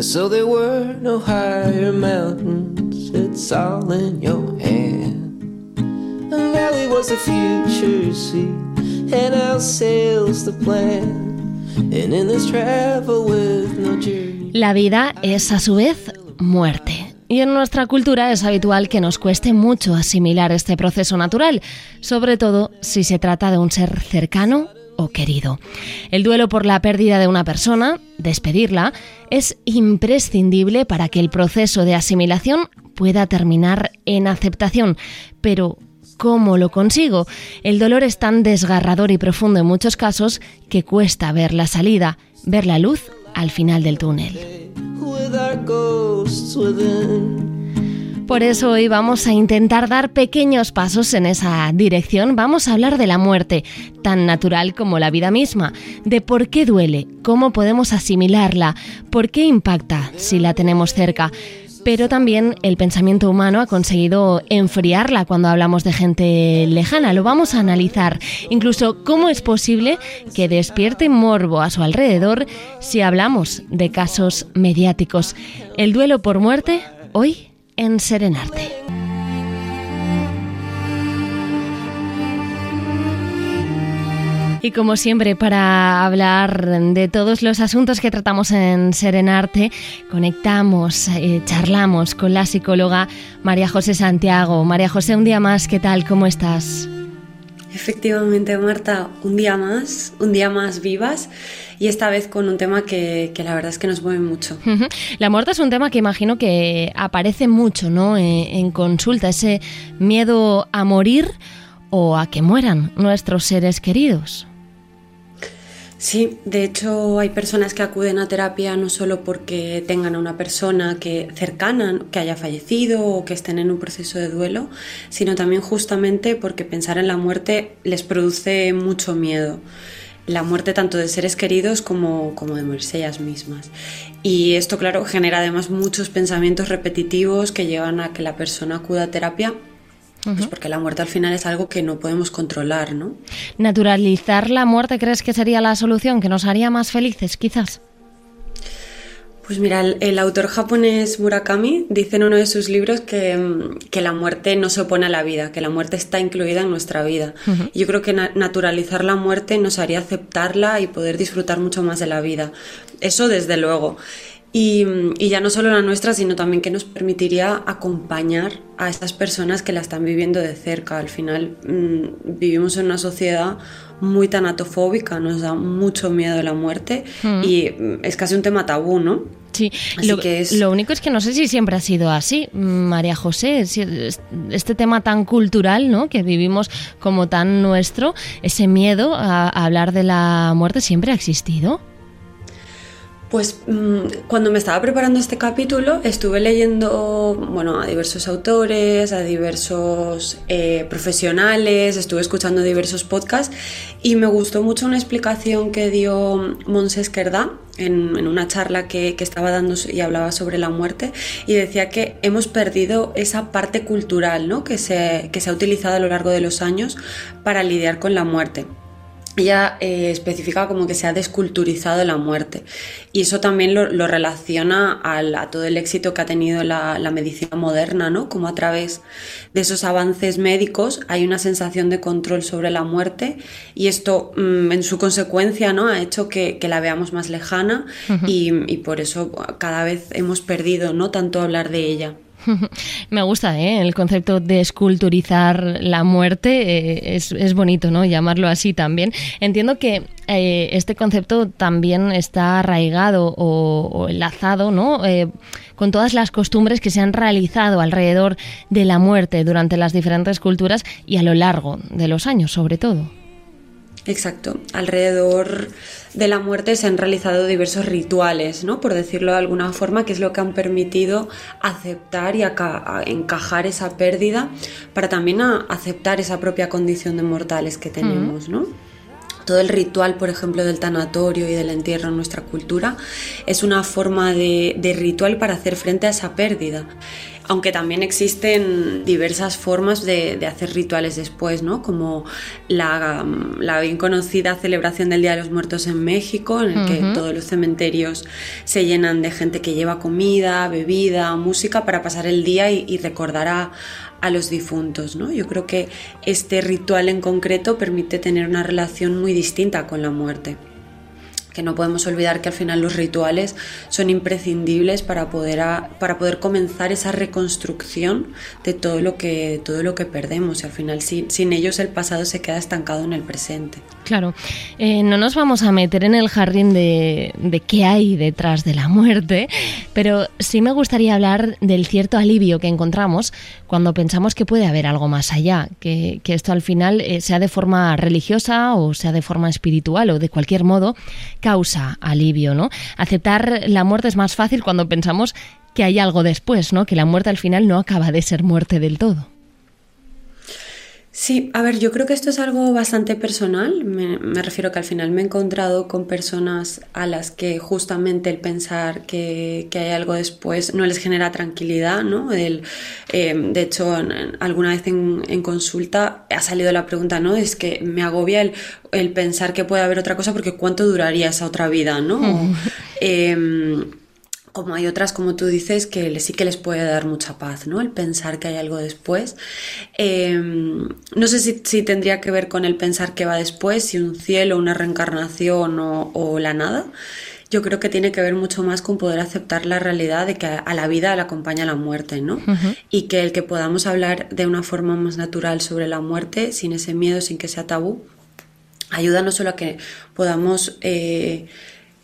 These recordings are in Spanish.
And so there were no higher mountains, it's all in your hand. A valley was the future, see, and our sails the plan. And in this travel with no journey. La vida es a su vez muerte. Y en nuestra cultura es habitual que nos cueste mucho asimilar este proceso natural, sobre todo si se trata de un ser cercano querido. El duelo por la pérdida de una persona, despedirla, es imprescindible para que el proceso de asimilación pueda terminar en aceptación. Pero, ¿cómo lo consigo? El dolor es tan desgarrador y profundo en muchos casos que cuesta ver la salida, ver la luz al final del túnel. Por eso hoy vamos a intentar dar pequeños pasos en esa dirección. Vamos a hablar de la muerte, tan natural como la vida misma, de por qué duele, cómo podemos asimilarla, por qué impacta si la tenemos cerca. Pero también el pensamiento humano ha conseguido enfriarla cuando hablamos de gente lejana. Lo vamos a analizar. Incluso cómo es posible que despierte morbo a su alrededor si hablamos de casos mediáticos. El duelo por muerte, hoy en Serenarte. Y como siempre, para hablar de todos los asuntos que tratamos en Serenarte, conectamos, eh, charlamos con la psicóloga María José Santiago. María José, un día más, ¿qué tal? ¿Cómo estás? Efectivamente, Marta, un día más, un día más vivas y esta vez con un tema que, que la verdad es que nos mueve mucho. La muerte es un tema que imagino que aparece mucho ¿no? Eh, en consulta, ese miedo a morir o a que mueran nuestros seres queridos. Sí, de hecho hay personas que acuden a terapia no solo porque tengan a una persona que cercana que haya fallecido o que estén en un proceso de duelo, sino también justamente porque pensar en la muerte les produce mucho miedo. La muerte tanto de seres queridos como, como de morirse ellas mismas. Y esto, claro, genera además muchos pensamientos repetitivos que llevan a que la persona acuda a terapia pues porque la muerte al final es algo que no podemos controlar, ¿no? ¿Naturalizar la muerte crees que sería la solución, que nos haría más felices, quizás? Pues mira, el, el autor japonés Murakami dice en uno de sus libros que, mm, que la muerte no se opone a la vida, que la muerte está incluida en nuestra vida. Yo creo que na- naturalizar la muerte nos haría aceptarla y poder disfrutar mucho más de la vida. Eso desde luego. Y, mm, y ya no solo la nuestra, sino también que nos permitiría acompañar a estas personas que la están viviendo de cerca. Al final mm, vivimos en una sociedad muy tanatofóbica, nos da mucho miedo la muerte y mm, es casi un tema tabú, ¿no? Sí, Así lo, que es- lo único es que no sé si siempre ha sido así, mm, María José, este tema tan cultural, ¿no? Que vivimos como tan nuestro, ese miedo a, a hablar de la muerte siempre ha existido. Pues mm, cuando me estaba preparando este capítulo estuve leyendo bueno, a diversos autores, a diversos eh, profesionales, estuve escuchando diversos podcasts y me gustó mucho una explicación que dio Monse Esquerda en, una charla que, que estaba dando y hablaba sobre la muerte y decía que hemos perdido esa parte cultural ¿no? que, se, que se ha utilizado a lo largo de los años para lidiar con la muerte ella eh, especifica como que se ha desculturizado la muerte y eso también lo, lo relaciona al- a todo el éxito que ha tenido la, la medicina moderna, ¿no? Como a través de esos avances médicos hay una sensación de control sobre la muerte y esto mm, en su consecuencia, ¿no? Ha hecho que, que la veamos más lejana y, y por eso cada vez hemos perdido, ¿no? Tanto hablar de ella. Me gusta ¿eh? el concepto de esculturizar la muerte, eh, es, es bonito ¿no? llamarlo así también. Entiendo que eh, este concepto también está arraigado o, o enlazado ¿no? Eh, con todas las costumbres que se han realizado alrededor de la muerte durante las diferentes culturas y a lo largo de los años sobre todo. Exacto. Alrededor de la muerte se han realizado diversos rituales, ¿no? Por decirlo de alguna forma, que es lo que han permitido aceptar y encajar esa pérdida para también aceptar esa propia condición de mortales que tenemos, ¿no? Todo el ritual, por ejemplo, del tanatorio y del entierro en nuestra cultura es una forma de, de ritual para hacer frente a esa pérdida. aunque también existen diversas formas de, hacer rituales después, ¿no? Como la, bien conocida celebración del Día de los Muertos en México, en el que todos los cementerios se llenan de gente que lleva comida, bebida, música para pasar el día y, recordar a, a los difuntos, ¿no? Yo creo que este ritual en concreto permite tener una relación muy distinta con la muerte que no podemos olvidar que al final los rituales son imprescindibles para poder, para poder comenzar esa reconstrucción de todo lo que, todo lo que perdemos y al final sin, ellos el pasado se queda estancado en el presente. Claro, eh, no nos vamos a meter en el jardín de, de qué hay detrás de la muerte, pero sí me gustaría hablar del cierto alivio que encontramos cuando pensamos que puede haber algo más allá, que, que esto al final eh, sea de forma religiosa o sea de forma espiritual o de cualquier modo, causa alivio, ¿no? Aceptar la muerte es más fácil cuando pensamos que hay algo después, ¿no? Que la muerte al final no acaba de ser muerte del todo. Sí, a ver, yo creo que esto es algo bastante personal. Me, refiero que al final me he encontrado con personas a las que justamente el pensar que, hay algo después no les genera tranquilidad, ¿no? El, eh, de hecho, alguna vez en, consulta ha salido la pregunta, ¿no? Es que me agobia el, pensar que puede haber otra cosa porque cuánto duraría esa otra vida, ¿no? Como hay otras, como tú dices, que sí que les puede dar mucha paz, ¿no? El pensar que hay algo después. Em, no sé si, tendría que ver con el pensar que va después, si un cielo, una reencarnación o, la nada. Yo creo que tiene que ver mucho más con poder aceptar la realidad de que a la vida le acompaña la muerte, ¿no? Y que el que podamos hablar de una forma más natural sobre la muerte, sin ese miedo, sin que sea tabú, ayuda no solo a que podamos... Eh,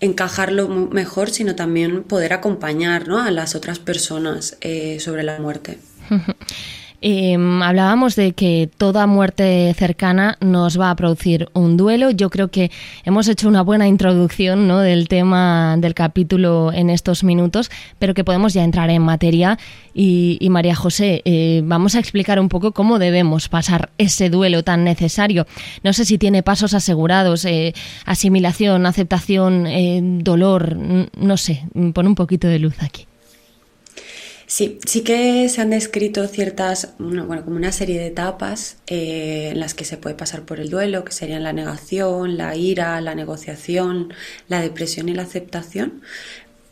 encajarlo mejor, sino también poder acompañar ¿no? a las otras personas eh, sobre la muerte. Em, hablábamos de que toda muerte cercana nos va a producir un duelo. Yo creo que hemos hecho una buena introducción ¿no? del tema del capítulo en estos minutos, pero que podemos ya entrar en materia. Y, María José, eh, vamos a explicar un poco cómo debemos pasar ese duelo tan necesario. No sé si tiene pasos asegurados, eh, asimilación, aceptación, eh, dolor, no sé, pon un poquito de luz aquí. Sí, sí que se han descrito ciertas, bueno, como una serie de etapas eh, en las que se puede pasar por el duelo, que serían la negación, la ira, la negociación, la depresión y la aceptación,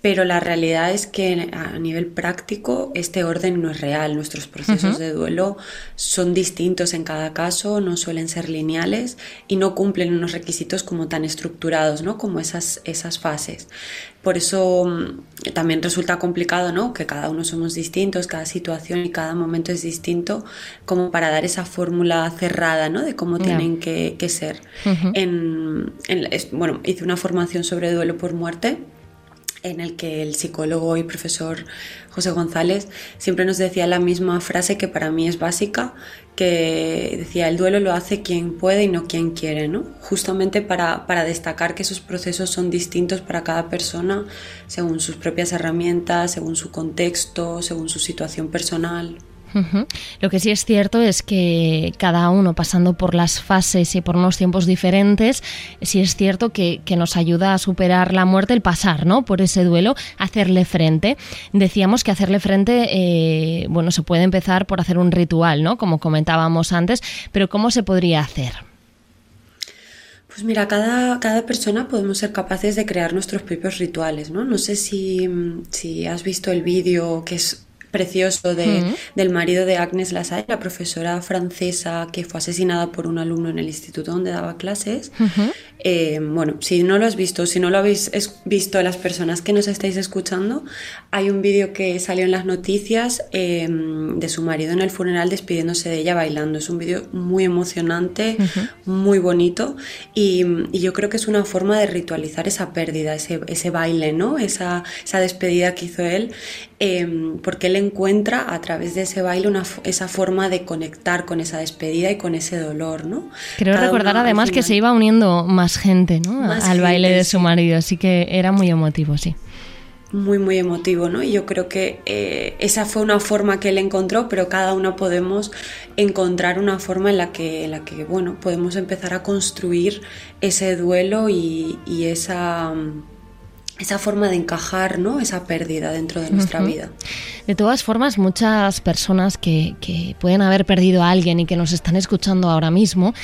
pero la realidad es que a nivel práctico este orden no es real. Nuestros procesos de duelo son distintos en cada caso, no suelen ser lineales y no cumplen unos requisitos como tan estructurados, ¿no? Como esas, esas fases. Por eso mm, también resulta complicado, ¿no? Que cada uno somos distintos, cada situación y cada momento es distinto, como para dar esa fórmula cerrada, ¿no? De cómo tienen que, ser. en, bueno, hice una formación sobre duelo por muerte en el que el psicólogo y profesor José González siempre nos decía la misma frase que para mí es básica, que decía el duelo lo hace quien puede y no quien quiere, ¿no? Justamente para, para destacar que esos procesos son distintos para cada persona según sus propias herramientas, según su contexto, según su situación personal. Lo que sí es cierto es que cada uno pasando por las fases y por unos tiempos diferentes, sí es cierto que, nos ayuda a superar la muerte, el pasar ¿no? por ese duelo, hacerle frente. Decíamos que hacerle frente, eh, bueno, se puede empezar por hacer un ritual, ¿no? como comentábamos antes, pero ¿cómo se podría hacer? Pues mira, cada, cada, persona podemos ser capaces de crear nuestros propios rituales, ¿no? No sé si, si has visto el vídeo que es precioso de, del marido de Agnes Lassalle, la profesora francesa que fue asesinada por un alumno en el instituto donde daba clases. Eh, bueno, si no lo has visto, si no lo habéis visto las personas que nos estáis escuchando, hay un vídeo que salió en las noticias em, de su marido en el funeral despidiéndose de ella bailando. Es un vídeo muy emocionante, muy bonito y, yo creo que es una forma de ritualizar esa pérdida, ese, ese baile, ¿no? Esa, esa despedida que hizo él, em, porque él encuentra a través de ese baile una, esa forma de conectar con esa despedida y con ese dolor, ¿no? Creo recordar además que se iba uniendo más gente, ¿no? Al baile de su marido, así que era muy emotivo, sí muy, muy emotivo, ¿no? Y yo creo que eh, esa fue una forma que él encontró, pero cada uno podemos encontrar una forma en la que, en la que bueno, podemos empezar a construir ese duelo y, y esa esa forma de encajar, ¿no? Esa pérdida dentro de nuestra vida. De todas formas, muchas personas que, que pueden haber perdido a alguien y que nos están escuchando ahora mismo,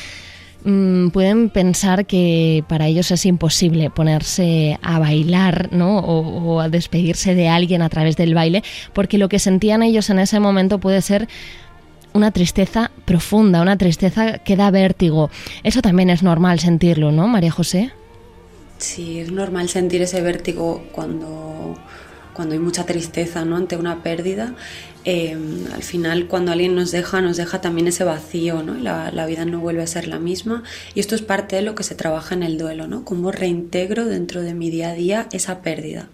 Mm, pueden pensar que para ellos es imposible ponerse a bailar ¿no? o, a despedirse de alguien a través del baile, porque lo que sentían ellos en ese momento puede ser una tristeza profunda, una tristeza que da vértigo. Eso también es normal sentirlo, ¿no, María José? Sí, es normal sentir ese vértigo cuando, cuando hay mucha tristeza ¿no? ante una pérdida Em, al final cuando alguien nos deja, nos deja también ese vacío, ¿no? La, la, vida no vuelve a ser la misma y esto es parte de lo que se trabaja en el duelo, ¿no? Cómo reintegro dentro de mi día a día esa pérdida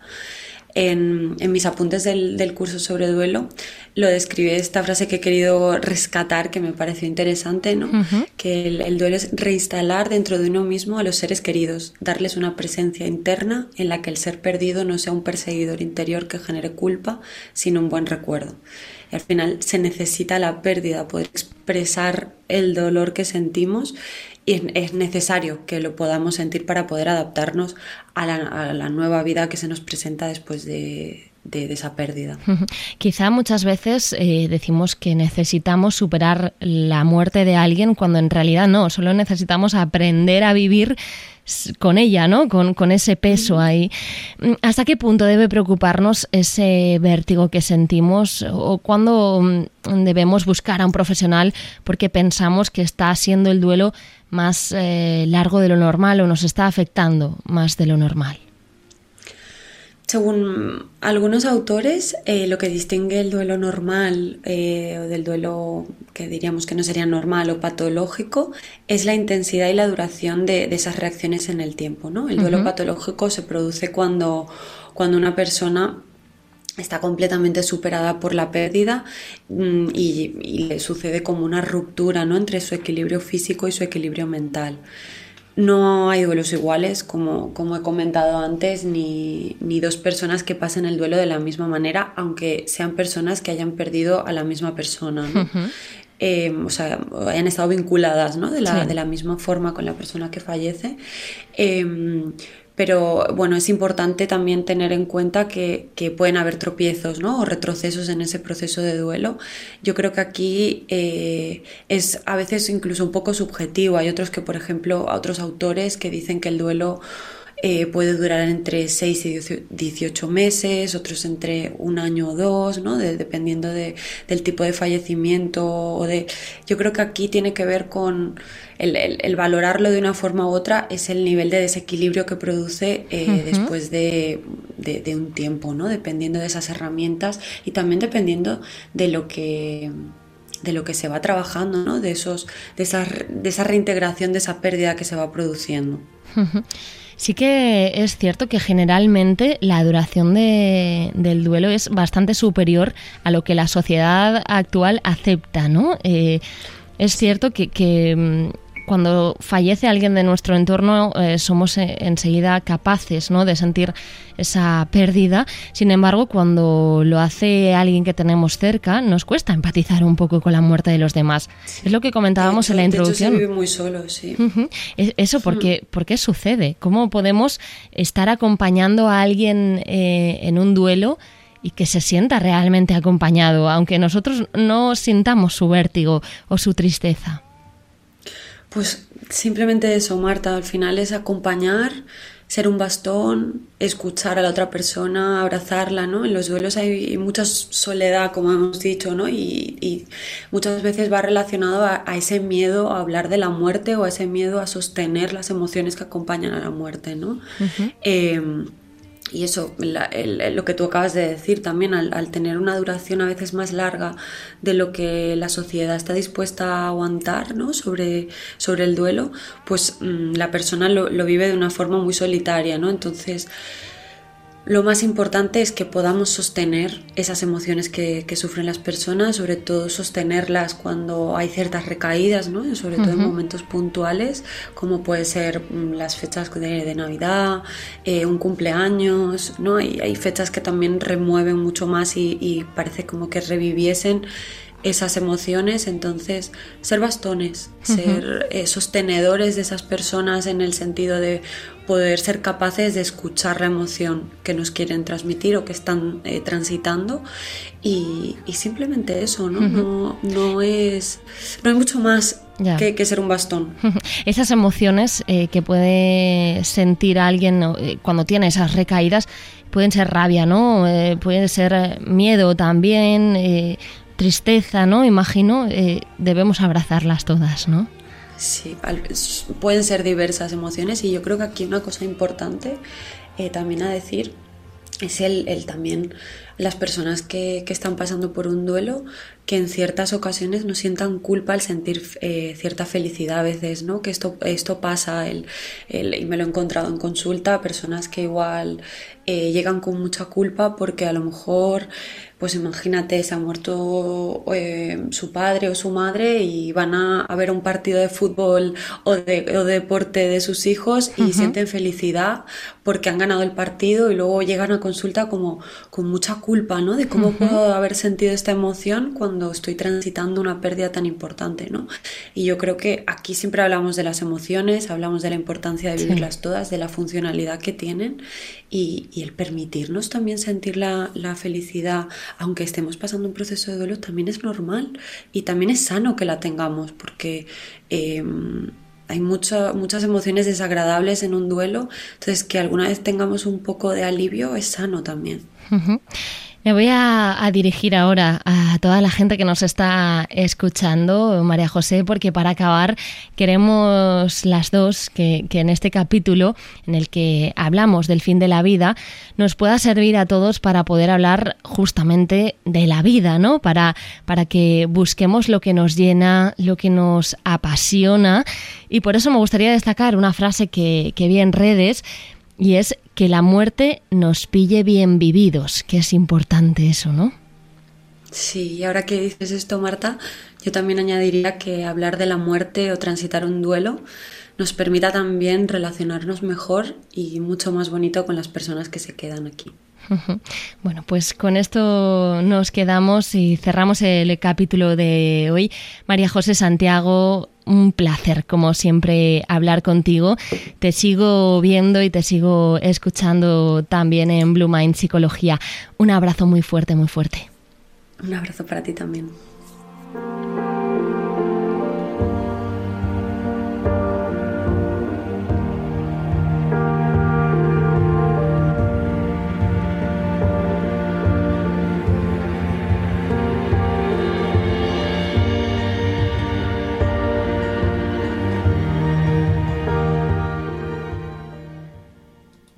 en, mis apuntes del, curso sobre duelo lo describe esta frase que he querido rescatar que me pareció interesante, ¿no? Que el, duelo es reinstalar dentro de uno mismo a los seres queridos, darles una presencia interna en la que el ser perdido no sea un perseguidor interior que genere culpa, sino un buen recuerdo. Y al final se necesita la pérdida, poder expresar el dolor que sentimos y es necesario que lo podamos sentir para poder adaptarnos a la, nueva vida que se nos presenta después de, esa pérdida. Quizá muchas veces eh, decimos que necesitamos superar la muerte de alguien cuando en realidad no, solo necesitamos aprender a vivir con ella, ¿no? Con, con, ese peso ahí. ¿Hasta qué punto debe preocuparnos ese vértigo que sentimos o cuándo mm, debemos buscar a un profesional porque pensamos que está siendo el duelo más eh, largo de lo normal o nos está afectando más de lo normal? Según algunos autores, eh, lo que distingue el duelo normal eh, o del duelo que diríamos que no sería normal o patológico es la intensidad y la duración de, esas reacciones en el tiempo. ¿no? El duelo patológico se produce cuando, cuando una persona está completamente superada por la pérdida mm, y, le sucede como una ruptura ¿no? entre su equilibrio físico y su equilibrio mental. No hay duelos iguales, como, como he comentado antes, ni, ni, dos personas que pasen el duelo de la misma manera, aunque sean personas que hayan perdido a la misma persona. Eh, o sea, hayan estado vinculadas ¿no? de, la, de, la, misma forma con la persona que fallece. Eh, pero bueno, es importante también tener en cuenta que, pueden haber tropiezos ¿no? o retrocesos en ese proceso de duelo. Yo creo que aquí eh, es a veces incluso un poco subjetivo. Hay otros que, por ejemplo, otros autores que dicen que el duelo eh, puede durar entre 6 y 18 meses, otros entre un año o dos, ¿no? dependiendo de, del tipo de fallecimiento. O de... Yo creo que aquí tiene que ver con el, valorarlo de una forma u otra, es el nivel de desequilibrio que produce eh, después de, de, un tiempo, ¿no? dependiendo de esas herramientas y también dependiendo de lo que de lo que se va trabajando, ¿no? de, esos, de, esa, de esa reintegración, de esa pérdida que se va produciendo. Sí que es cierto que generalmente la duración del duelo es bastante superior a lo que la sociedad actual acepta, ¿no? Eh, es cierto que, mm, cuando fallece alguien de nuestro entorno eh, somos eh, enseguida capaces ¿no? de sentir esa pérdida. Sin embargo, cuando lo hace alguien que tenemos cerca, nos cuesta empatizar un poco con la muerte de los demás. Es lo que comentábamos en la introducción. se vive muy solo, sí. Eso, ¿por qué, ¿por qué, sucede? ¿Cómo podemos estar acompañando a alguien eh, en un duelo? y que se sienta realmente acompañado, aunque nosotros no sintamos su vértigo o su tristeza. Pues simplemente eso, Marta, al final es acompañar, ser un bastón, escuchar a la otra persona, abrazarla, ¿no? En los duelos hay mucha soledad, como hemos dicho, ¿no? Y, muchas veces va relacionado a, ese miedo a hablar de la muerte o a ese miedo a sostener las emociones que acompañan a la muerte, ¿no? Y eso, lo que tú acabas de decir también, al, tener una duración a veces más larga de lo que la sociedad está dispuesta a aguantar ¿no? sobre, sobre el duelo, pues mm, la persona lo, lo, vive de una forma muy solitaria, ¿no? Entonces, lo más importante es que podamos sostener esas emociones que, sufren las personas, sobre todo sostenerlas cuando hay ciertas recaídas, ¿no? sobre todo en momentos puntuales, como puede ser mm, las fechas de, Navidad, eh, un cumpleaños, ¿no? Hay, hay, fechas que también remueven mucho más y, parece como que reviviesen esas emociones, entonces ser bastones, ser eh, sostenedores de esas personas en el sentido de poder ser capaces de escuchar la emoción que nos quieren transmitir o que están eh, transitando y, simplemente eso, ¿no? ¿no? no, es, no hay mucho más que, ser un bastón. Esas emociones eh, que puede sentir alguien eh, cuando tiene esas recaídas pueden ser rabia, ¿no? Eh, pueden ser miedo también, tristeza, ¿no? Imagino, debemos abrazarlas todas, ¿no? Sí, pueden ser diversas emociones y yo creo que aquí una cosa importante también a decir es el, el también las personas que, que, están pasando por un duelo que en ciertas ocasiones no sientan culpa al sentir eh, cierta felicidad a veces, ¿no? Que esto, esto pasa, el, el, y me lo he encontrado en consulta, personas que igual eh, llegan con mucha culpa porque a lo mejor, pues imagínate, se ha muerto eh, su padre o su madre y van a, a, ver un partido de fútbol o de, o deporte de sus hijos y sienten felicidad porque han ganado el partido y luego llegan a consulta como con mucha culpa, ¿no? De cómo puedo haber sentido esta emoción cuando cuando estoy transitando una pérdida tan importante, ¿no? Y yo creo que aquí siempre hablamos de las emociones, hablamos de la importancia de vivirlas todas, de la funcionalidad que tienen y, el permitirnos también sentir la, felicidad, aunque estemos pasando un proceso de duelo, también es normal y también es sano que la tengamos porque... Em, hay muchas emociones desagradables en un duelo, entonces que alguna vez tengamos un poco de alivio es sano también. Me voy a, dirigir ahora a toda la gente que nos está escuchando, María José, porque para acabar queremos las dos que, en este capítulo en el que hablamos del fin de la vida nos pueda servir a todos para poder hablar justamente de la vida, ¿no? Para, para que busquemos lo que nos llena, lo que nos apasiona. Y por eso me gustaría destacar una frase que, que vi en redes y es que la muerte nos pille bien vividos, que es importante eso, ¿no? Sí, y ahora que dices esto, Marta, yo también añadiría que hablar de la muerte o transitar un duelo nos permita también relacionarnos mejor y mucho más bonito con las personas que se quedan aquí. Bueno, pues con esto nos quedamos y cerramos el capítulo de hoy. María José Santiago, un placer, como siempre, hablar contigo. Te sigo viendo y te sigo escuchando también en Blue Mind Psicología. Un abrazo muy fuerte, muy fuerte. Un abrazo para ti también.